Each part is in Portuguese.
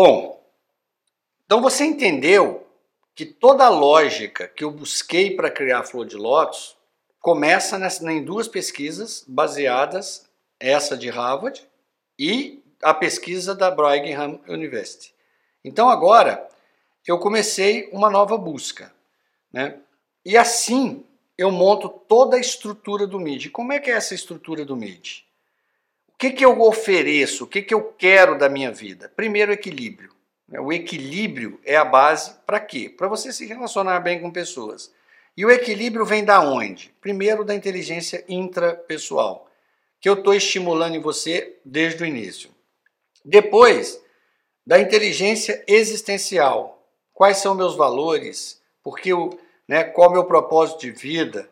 Bom, então você entendeu que toda a lógica que eu busquei para criar a Flor de Lótus começa nessa, em duas pesquisas baseadas, essa de Harvard e a pesquisa da Brigham University. Então agora eu comecei uma nova busca, né? E assim eu monto toda a estrutura do MIDI. Como é que é essa estrutura do MIDI? Que, que eu ofereço? O que, que eu quero da minha vida? Primeiro, equilíbrio. Né? O equilíbrio é a base para quê? Para você se relacionar bem com pessoas. E o equilíbrio vem da onde? Primeiro, da inteligência intrapessoal, que eu estou estimulando em você desde o início. Depois, da inteligência existencial. Quais são meus valores? Porque eu, né, qual é o meu propósito de vida?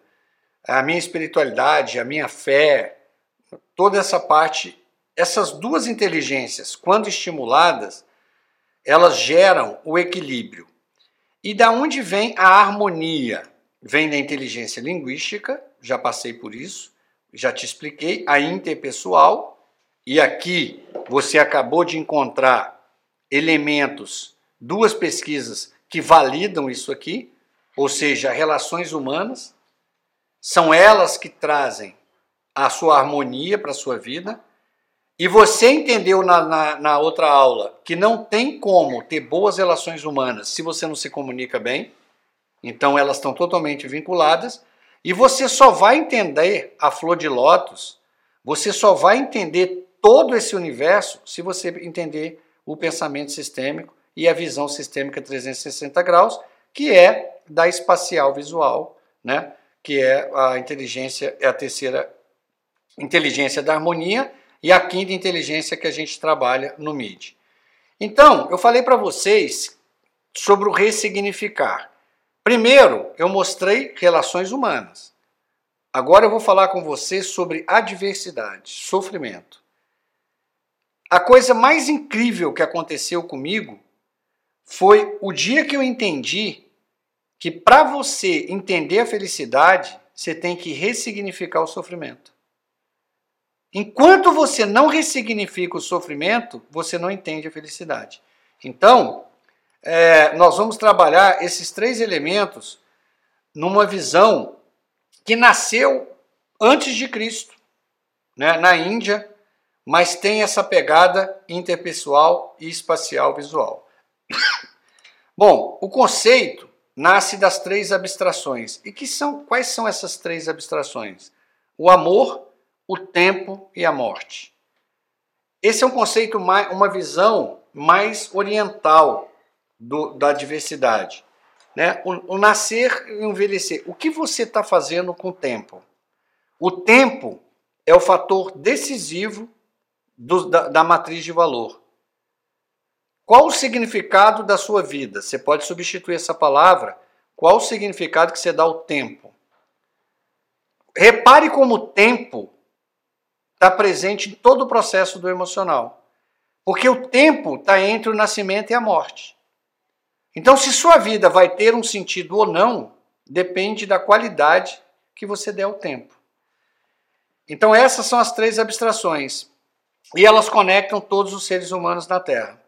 A minha espiritualidade, a minha fé, toda essa parte, essas duas inteligências, quando estimuladas, elas geram o equilíbrio. E da onde vem a harmonia? Vem da inteligência linguística, já passei por isso, já te expliquei, a interpessoal, e aqui você acabou de encontrar elementos, duas pesquisas que validam isso aqui, ou seja, relações humanas, são elas que trazem a sua harmonia para a sua vida, e você entendeu na, na, na, outra aula que não tem como ter boas relações humanas se você não se comunica bem, então elas estão totalmente vinculadas, e você só vai entender a flor de lótus, você só vai entender todo esse universo se você entender o pensamento sistêmico e a visão sistêmica 360 graus, que é da espacial visual, né? que é a inteligência, é a terceira inteligência da harmonia, e a quinta inteligência que a gente trabalha no MID. Então, eu falei para vocês sobre o ressignificar. Primeiro, eu mostrei relações humanas. Agora eu vou falar com vocês sobre adversidade, sofrimento. A coisa mais incrível que aconteceu comigo foi o dia que eu entendi que para você entender a felicidade, você tem que ressignificar o sofrimento. Enquanto você não ressignifica o sofrimento, você não entende a felicidade. Então, é, nós vamos trabalhar esses três elementos numa visão que nasceu antes de Cristo, né, na Índia, mas tem essa pegada interpessoal e espacial visual. Bom, o conceito nasce das três abstrações. E que são quais são essas três abstrações? O amor, o tempo e a morte. Esse é um conceito, uma visão mais oriental do, da diversidade. Né? O, o nascer e o envelhecer. O que você está fazendo com o tempo? O tempo é o fator decisivo do, da, da matriz de valor. Qual o significado da sua vida? Você pode substituir essa palavra. Qual o significado que você dá ao tempo? Repare como o tempo está presente em todo o processo do emocional. Porque o tempo está entre o nascimento e a morte. Então, se sua vida vai ter um sentido ou não, depende da qualidade que você der ao tempo. Então, essas são as três abstrações. E elas conectam todos os seres humanos na Terra.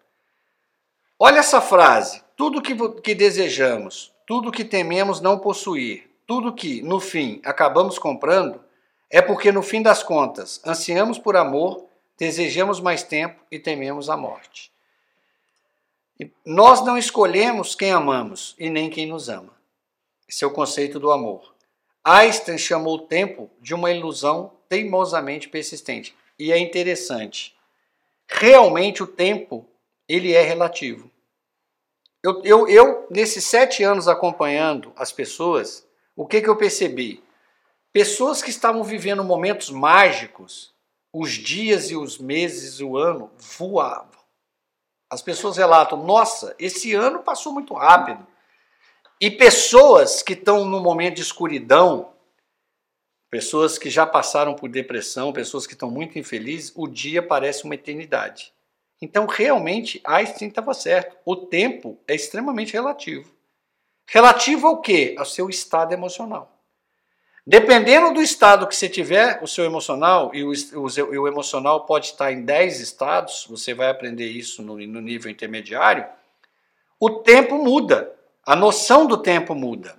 Olha essa frase: tudo que, que desejamos, tudo que tememos não possuir, tudo que, no fim, acabamos comprando, é porque, no fim das contas, ansiamos por amor, desejamos mais tempo e tememos a morte. Nós não escolhemos quem amamos e nem quem nos ama. Esse é o conceito do amor. Einstein chamou o tempo de uma ilusão teimosamente persistente. E é interessante. Realmente o tempo ele é relativo. Eu, eu, eu nesses sete anos acompanhando as pessoas, o que, que eu percebi? Pessoas que estavam vivendo momentos mágicos, os dias e os meses e o ano voavam. As pessoas relatam: nossa, esse ano passou muito rápido. E pessoas que estão no momento de escuridão, pessoas que já passaram por depressão, pessoas que estão muito infelizes, o dia parece uma eternidade. Então, realmente, Einstein estava certo. O tempo é extremamente relativo. Relativo ao quê? Ao seu estado emocional. Dependendo do estado que você tiver, o seu emocional, e o, o, o emocional pode estar em 10 estados, você vai aprender isso no, no nível intermediário, o tempo muda, a noção do tempo muda.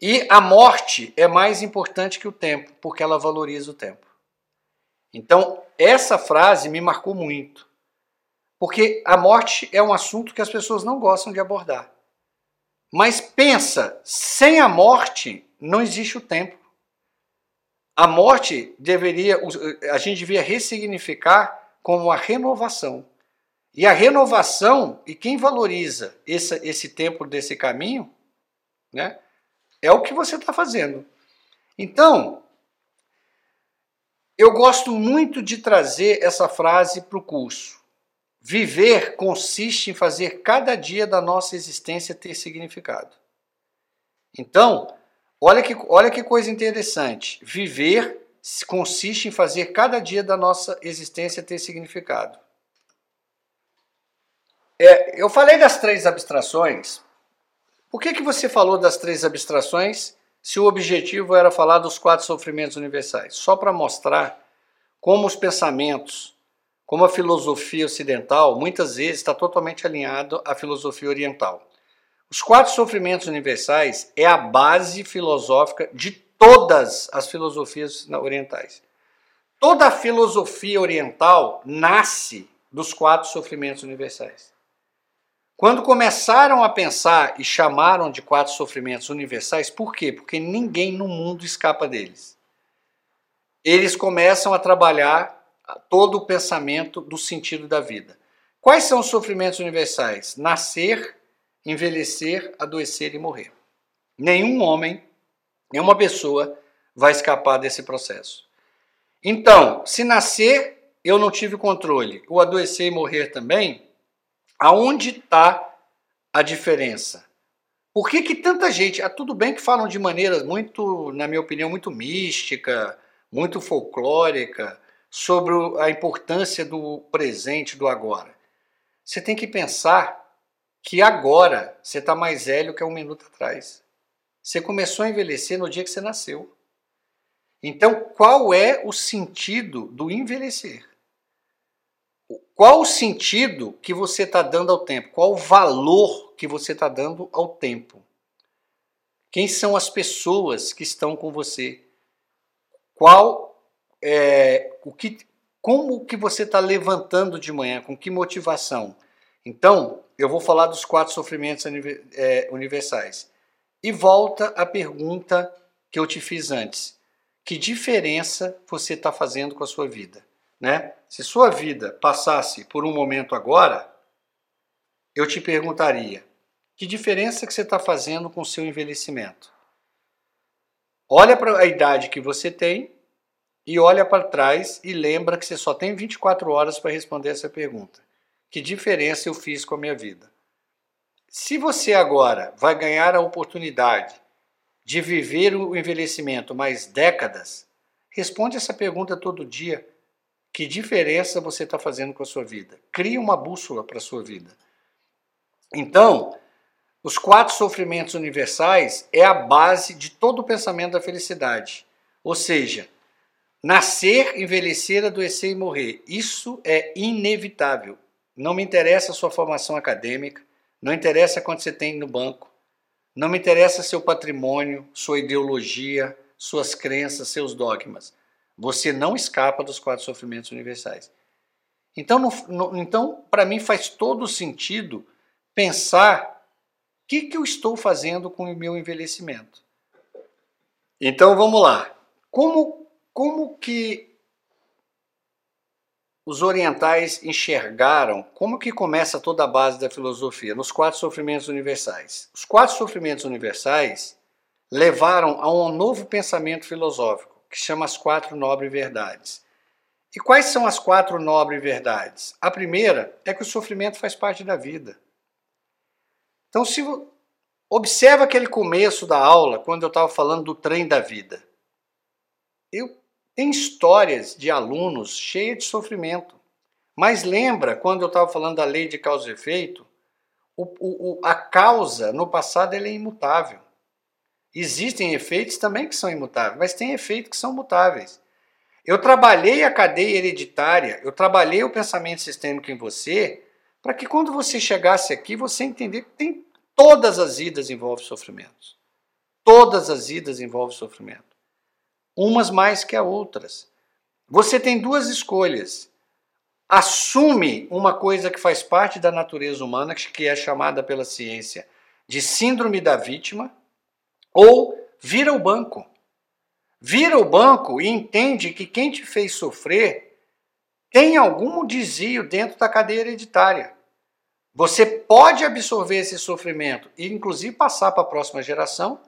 E a morte é mais importante que o tempo, porque ela valoriza o tempo. Então, essa frase me marcou muito. Porque a morte é um assunto que as pessoas não gostam de abordar. Mas pensa, sem a morte não existe o tempo. A morte deveria, a gente devia ressignificar como a renovação. E a renovação, e quem valoriza esse, esse tempo desse caminho, né, é o que você está fazendo. Então, eu gosto muito de trazer essa frase para o curso. Viver consiste em fazer cada dia da nossa existência ter significado. Então, olha que, olha que coisa interessante. Viver consiste em fazer cada dia da nossa existência ter significado. É, eu falei das três abstrações. Por que, que você falou das três abstrações se o objetivo era falar dos quatro sofrimentos universais? Só para mostrar como os pensamentos como a filosofia ocidental muitas vezes está totalmente alinhado à filosofia oriental. Os quatro sofrimentos universais é a base filosófica de todas as filosofias orientais. Toda a filosofia oriental nasce dos quatro sofrimentos universais. Quando começaram a pensar e chamaram de quatro sofrimentos universais, por quê? Porque ninguém no mundo escapa deles. Eles começam a trabalhar todo o pensamento do sentido da vida. Quais são os sofrimentos universais? Nascer, envelhecer, adoecer e morrer. Nenhum homem, nenhuma pessoa vai escapar desse processo. Então, se nascer, eu não tive controle, o adoecer e morrer também, aonde está a diferença? Por que, que tanta gente. Ah, tudo bem que falam de maneira muito, na minha opinião, muito mística, muito folclórica, sobre a importância do presente, do agora. Você tem que pensar que agora você está mais velho que um minuto atrás. Você começou a envelhecer no dia que você nasceu. Então, qual é o sentido do envelhecer? Qual o sentido que você está dando ao tempo? Qual o valor que você está dando ao tempo? Quem são as pessoas que estão com você? Qual é, o que, como que você está levantando de manhã, com que motivação. Então, eu vou falar dos quatro sofrimentos é, universais. E volta a pergunta que eu te fiz antes. Que diferença você está fazendo com a sua vida? Né? Se sua vida passasse por um momento agora, eu te perguntaria, que diferença que você está fazendo com o seu envelhecimento? Olha para a idade que você tem e olha para trás e lembra que você só tem 24 horas para responder essa pergunta. Que diferença eu fiz com a minha vida? Se você agora vai ganhar a oportunidade de viver o envelhecimento mais décadas, responde essa pergunta todo dia. Que diferença você está fazendo com a sua vida? Crie uma bússola para a sua vida. Então, os quatro sofrimentos universais é a base de todo o pensamento da felicidade. Ou seja, Nascer, envelhecer, adoecer e morrer. Isso é inevitável. Não me interessa a sua formação acadêmica, não interessa quanto você tem no banco, não me interessa seu patrimônio, sua ideologia, suas crenças, seus dogmas. Você não escapa dos quatro sofrimentos universais. Então, então para mim faz todo sentido pensar o que, que eu estou fazendo com o meu envelhecimento. Então vamos lá. Como como que os orientais enxergaram como que começa toda a base da filosofia nos quatro sofrimentos universais. Os quatro sofrimentos universais levaram a um novo pensamento filosófico que chama as quatro nobres verdades. E quais são as quatro nobres verdades? A primeira é que o sofrimento faz parte da vida. Então, se observa aquele começo da aula, quando eu estava falando do trem da vida. Eu tem histórias de alunos cheias de sofrimento. Mas lembra, quando eu estava falando da lei de causa e efeito, o, o, a causa no passado é imutável. Existem efeitos também que são imutáveis, mas tem efeitos que são mutáveis. Eu trabalhei a cadeia hereditária, eu trabalhei o pensamento sistêmico em você, para que quando você chegasse aqui, você entender que tem todas as idas envolvem sofrimentos. Todas as idas envolvem sofrimento. Umas mais que as outras. Você tem duas escolhas. Assume uma coisa que faz parte da natureza humana, que é chamada pela ciência de síndrome da vítima, ou vira o banco. Vira o banco e entende que quem te fez sofrer tem algum desvio dentro da cadeia hereditária. Você pode absorver esse sofrimento e, inclusive, passar para a próxima geração,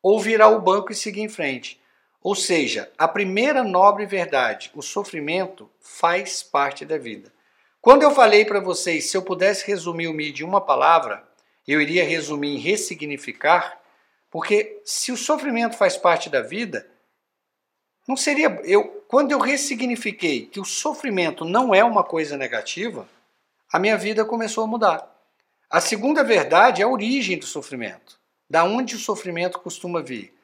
ou virar o banco e seguir em frente. Ou seja, a primeira nobre verdade, o sofrimento faz parte da vida. Quando eu falei para vocês, se eu pudesse resumir o MID em uma palavra, eu iria resumir em ressignificar, porque se o sofrimento faz parte da vida, não seria eu quando eu ressignifiquei que o sofrimento não é uma coisa negativa, a minha vida começou a mudar. A segunda verdade é a origem do sofrimento, da onde o sofrimento costuma vir.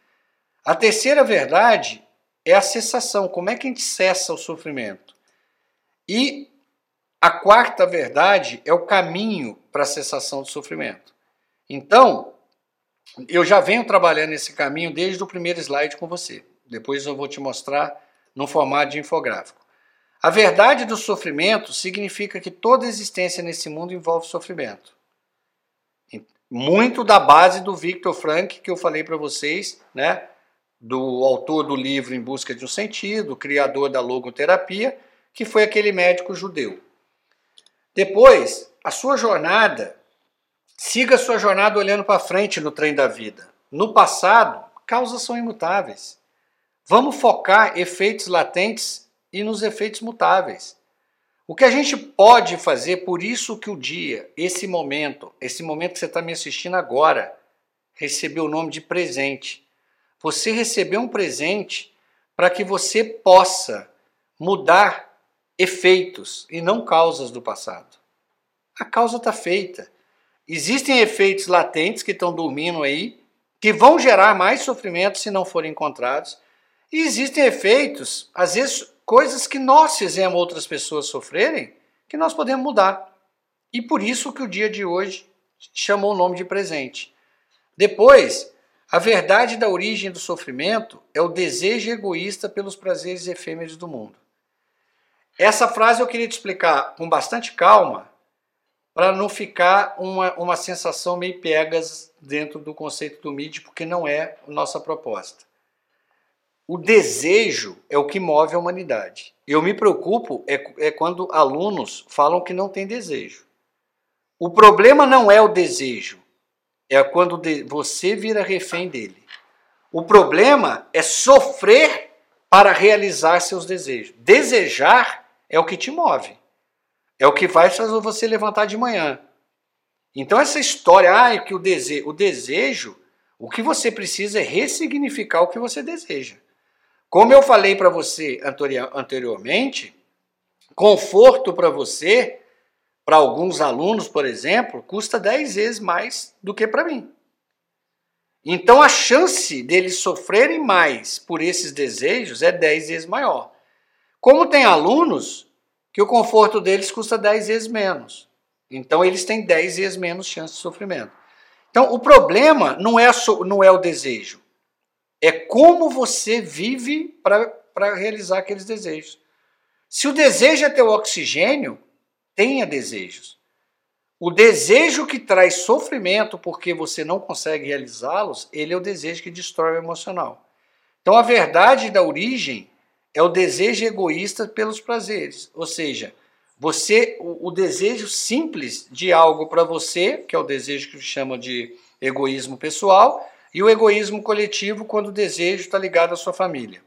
A terceira verdade é a cessação, como é que a gente cessa o sofrimento. E a quarta verdade é o caminho para a cessação do sofrimento. Então, eu já venho trabalhando esse caminho desde o primeiro slide com você. Depois eu vou te mostrar no formato de infográfico. A verdade do sofrimento significa que toda existência nesse mundo envolve sofrimento. Muito da base do Viktor Frank que eu falei para vocês, né? Do autor do livro Em Busca de um Sentido, criador da logoterapia, que foi aquele médico judeu. Depois, a sua jornada, siga a sua jornada olhando para frente no trem da vida. No passado, causas são imutáveis. Vamos focar efeitos latentes e nos efeitos mutáveis. O que a gente pode fazer, por isso que o dia, esse momento, esse momento que você está me assistindo agora, recebeu o nome de presente. Você recebeu um presente para que você possa mudar efeitos e não causas do passado. A causa está feita. Existem efeitos latentes que estão dormindo aí, que vão gerar mais sofrimento se não forem encontrados. E existem efeitos, às vezes coisas que nós fizemos outras pessoas sofrerem, que nós podemos mudar. E por isso que o dia de hoje chamou o nome de presente. Depois, a verdade da origem do sofrimento é o desejo egoísta pelos prazeres efêmeros do mundo. Essa frase eu queria te explicar com bastante calma, para não ficar uma, uma sensação meio piegas dentro do conceito do MID, porque não é a nossa proposta. O desejo é o que move a humanidade. Eu me preocupo é, é quando alunos falam que não tem desejo. O problema não é o desejo, é quando você vira refém dele. O problema é sofrer para realizar seus desejos. Desejar é o que te move. É o que vai fazer você levantar de manhã. Então essa história, ah, é que o desejo, o desejo, o que você precisa é ressignificar o que você deseja. Como eu falei para você anteriormente, conforto para você, para alguns alunos, por exemplo, custa 10 vezes mais do que para mim. Então a chance deles sofrerem mais por esses desejos é 10 vezes maior. Como tem alunos que o conforto deles custa 10 vezes menos. Então eles têm 10 vezes menos chance de sofrimento. Então o problema não é, não é o desejo. É como você vive para realizar aqueles desejos. Se o desejo é ter o oxigênio, tenha desejos. O desejo que traz sofrimento porque você não consegue realizá-los, ele é o desejo que destrói o emocional. Então a verdade da origem é o desejo egoísta pelos prazeres, ou seja, você o, o desejo simples de algo para você, que é o desejo que se chama de egoísmo pessoal, e o egoísmo coletivo quando o desejo está ligado à sua família.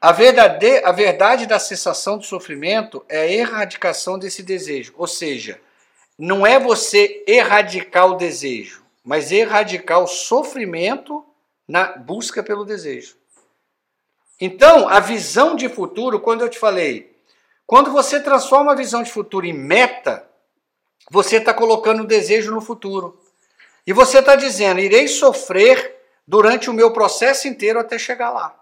A, verdade, a verdade da cessação do sofrimento é a erradicação desse desejo, ou seja, não é você erradicar o desejo, mas erradicar o sofrimento na busca pelo desejo. Então, a visão de futuro, quando eu te falei, quando você transforma a visão de futuro em meta, você está colocando o desejo no futuro. E você está dizendo, irei sofrer durante o meu processo inteiro até chegar lá.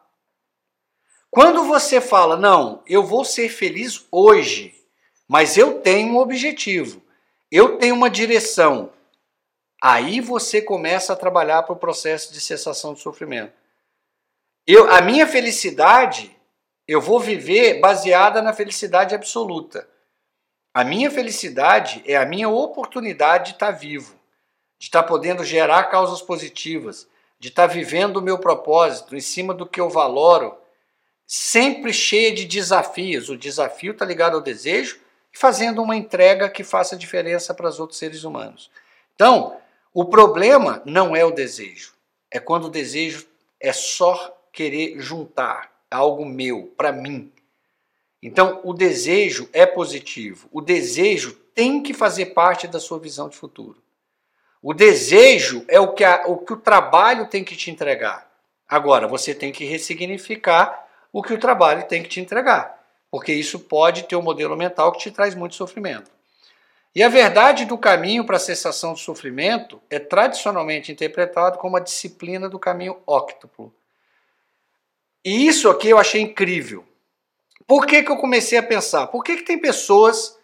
Quando você fala, não, eu vou ser feliz hoje, mas eu tenho um objetivo, eu tenho uma direção, aí você começa a trabalhar para o processo de cessação de sofrimento. Eu, a minha felicidade, eu vou viver baseada na felicidade absoluta. A minha felicidade é a minha oportunidade de estar vivo, de estar podendo gerar causas positivas, de estar vivendo o meu propósito em cima do que eu valoro, sempre cheia de desafios. O desafio está ligado ao desejo e fazendo uma entrega que faça diferença para os outros seres humanos. Então, o problema não é o desejo, é quando o desejo é só querer juntar algo meu, para mim, então, o desejo é positivo. O desejo tem que fazer parte da sua visão de futuro. O desejo é o que, a, o que o trabalho tem que te entregar. Agora, você tem que ressignificar o que o trabalho tem que te entregar, porque isso pode ter um modelo mental que te traz muito sofrimento. E a verdade do caminho para a cessação do sofrimento é tradicionalmente interpretado como a disciplina do caminho óctuplo. E isso aqui eu achei incrível. Por que, que eu comecei a pensar? Por que, que tem pessoas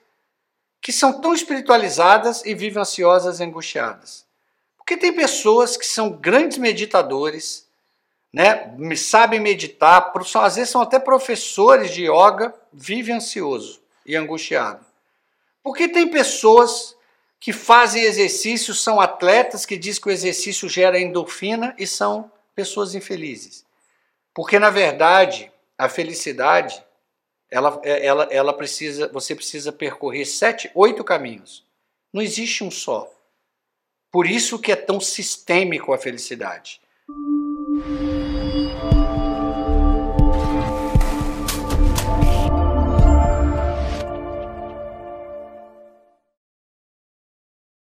que são tão espiritualizadas e vivem ansiosas e angustiadas? Porque tem pessoas que são grandes meditadores, né, sabem meditar, às vezes são até professores de yoga, vivem ansioso e angustiado. Porque tem pessoas que fazem exercício, são atletas que diz que o exercício gera endorfina e são pessoas infelizes. Porque na verdade, a felicidade ela, é, ela, ela precisa, você precisa percorrer sete, oito caminhos. Não existe um só. Por isso que é tão sistêmico a felicidade.